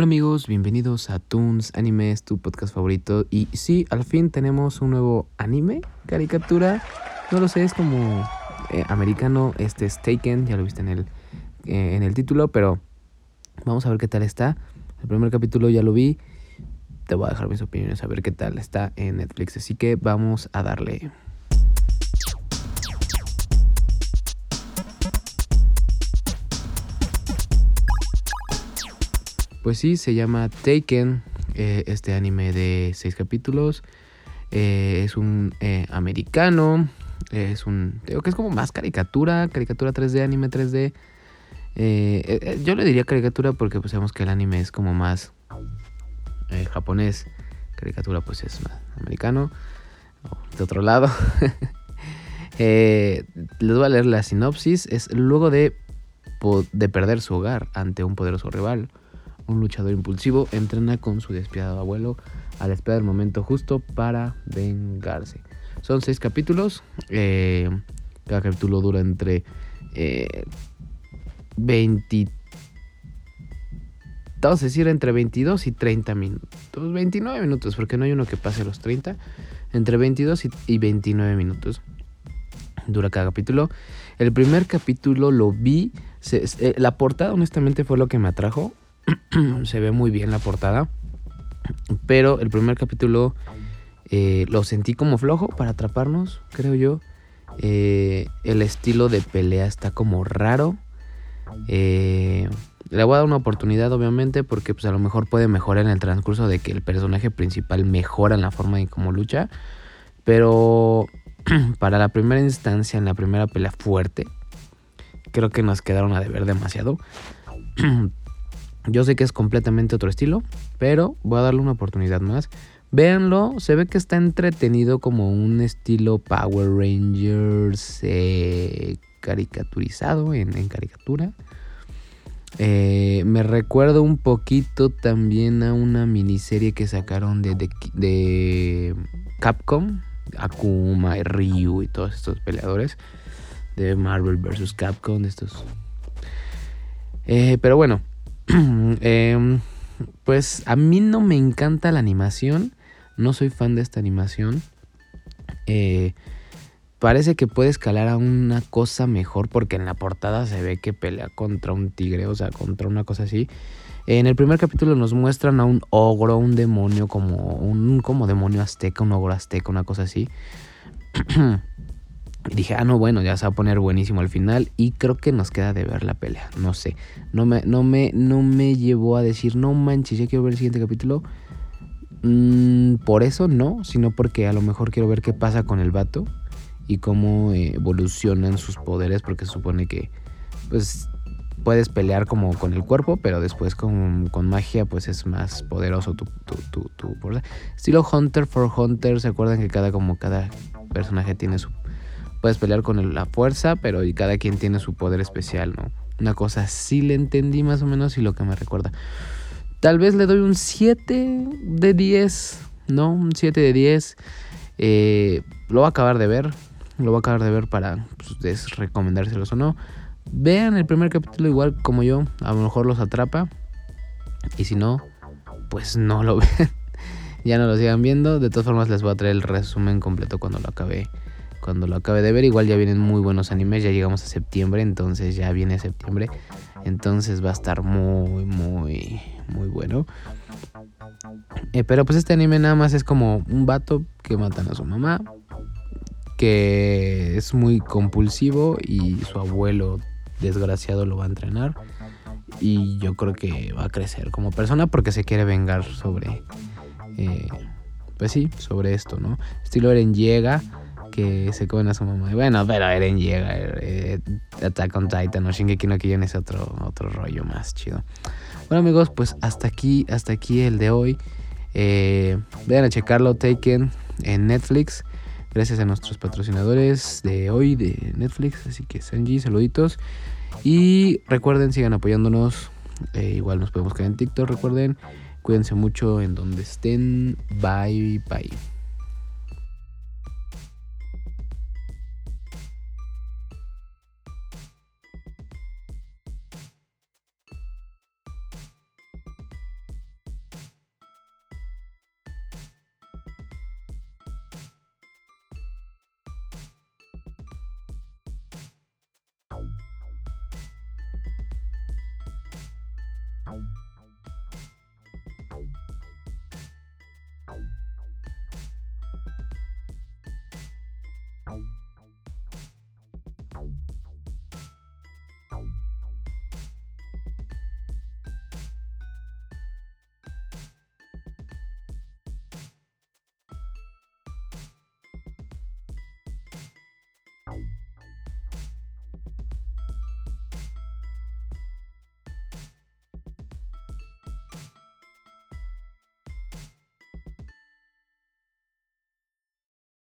Hola amigos, bienvenidos a Toons Animes, tu podcast favorito. Y sí, al fin tenemos un nuevo anime, caricatura. No lo sé, es como eh, americano. Este es Taken, ya lo viste en el, eh, en el título, pero vamos a ver qué tal está. El primer capítulo ya lo vi. Te voy a dejar mis opiniones a ver qué tal está en Netflix. Así que vamos a darle. Pues sí, se llama Taken, eh, este anime de seis capítulos. Eh, es un eh, americano, es un... Digo que es como más caricatura, caricatura 3D, anime 3D. yo le diría caricatura porque pues sabemos que el anime es como más japonés. Caricatura pues es más americano. De otro lado. les voy a leer la sinopsis. Es luego de, de perder su hogar ante un poderoso rival un luchador impulsivo, entrena con su despiadado abuelo a la espera del momento justo para vengarse. Son seis capítulos. Eh, cada capítulo dura entre 20. Eh, vamos a decir entre 22 y 30 minutos. 29 minutos, porque no hay uno que pase los 30. Entre 22 y 29 minutos dura cada capítulo. El primer capítulo lo vi. La portada, honestamente, fue lo que me atrajo. se ve muy bien la portada. Pero el primer capítulo eh, lo sentí como flojo para atraparnos, creo yo. Eh, el estilo de pelea está como raro. Eh, le voy a dar una oportunidad, obviamente, porque pues, a lo mejor puede mejorar en el transcurso de que el personaje principal mejora en la forma en cómo lucha. Pero para la primera instancia, en la primera pelea fuerte, creo que nos quedaron a deber demasiado. Yo sé que es completamente otro estilo, pero voy a darle una oportunidad más. Véanlo, se ve que está entretenido como un estilo Power Rangers eh, caricaturizado en, caricatura. Eh, me recuerdo un poquito también a una miniserie que sacaron de, de, Capcom, Akuma y Ryu y todos estos peleadores de Marvel vs. Capcom, estos. Eh, pero bueno, Em, pues a mí no me encanta la animación. No soy fan de esta animación. Eh, parece que puede escalar a una cosa mejor porque en la portada se ve que pelea contra un tigre, o sea, contra una cosa así. En el primer capítulo nos muestran a un ogro, un demonio como un como demonio azteca, un ogro azteca, una cosa así. Dije, ah, no, bueno, ya se va a poner buenísimo al final. Y creo que nos queda de ver la pelea. No sé. No me, no me, no me llevó a decir, no manches, ya quiero ver el siguiente capítulo. Mm, por eso no, sino porque a lo mejor quiero ver qué pasa con el vato y cómo evolucionan sus poderes, porque se supone que, pues, puedes pelear como con el cuerpo, pero después con, con magia, pues es más poderoso tu, tu, tu, tu, Estilo Hunter for Hunter, ¿se acuerdan que cada, como cada personaje tiene su puedes pelear con la fuerza, pero cada quien tiene su poder especial, ¿no? Una cosa sí le entendí más o menos y lo que me recuerda. Tal vez le doy un 7 de 10, ¿no? Un 7 de 10. Eh, lo voy a acabar de ver. Lo voy a acabar de ver para pues, recomendárselos o no. Vean el primer capítulo igual como yo. A lo mejor los atrapa. Y si no, pues no lo ven. ya no lo sigan viendo. De todas formas les voy a traer el resumen completo cuando lo acabe cuando lo acabe de ver. Igual ya vienen muy buenos animes, ya llegamos a septiembre, entonces ya viene septiembre. Entonces va a estar muy, muy, muy bueno. Eh, pero pues este anime nada más es como un vato que matan a su mamá, que es muy compulsivo y su abuelo desgraciado lo va a entrenar. Y yo creo que va a crecer como persona porque se quiere vengar sobre... Eh, pues sí, sobre esto, ¿no? Estilo Eren llega que se comen a su mamá. Bueno, pero Eren llega, eh, Attack on Titan o Shingeki no es otro, otro rollo más chido. Bueno amigos, pues hasta aquí, hasta aquí el de hoy. Eh, vayan a checarlo, Taken en Netflix. Gracias a nuestros patrocinadores de hoy de Netflix. Así que Sanji, saluditos. Y recuerden, sigan apoyándonos. Eh, igual nos podemos quedar en TikTok, recuerden. Cuídense mucho en donde estén. Bye, bye.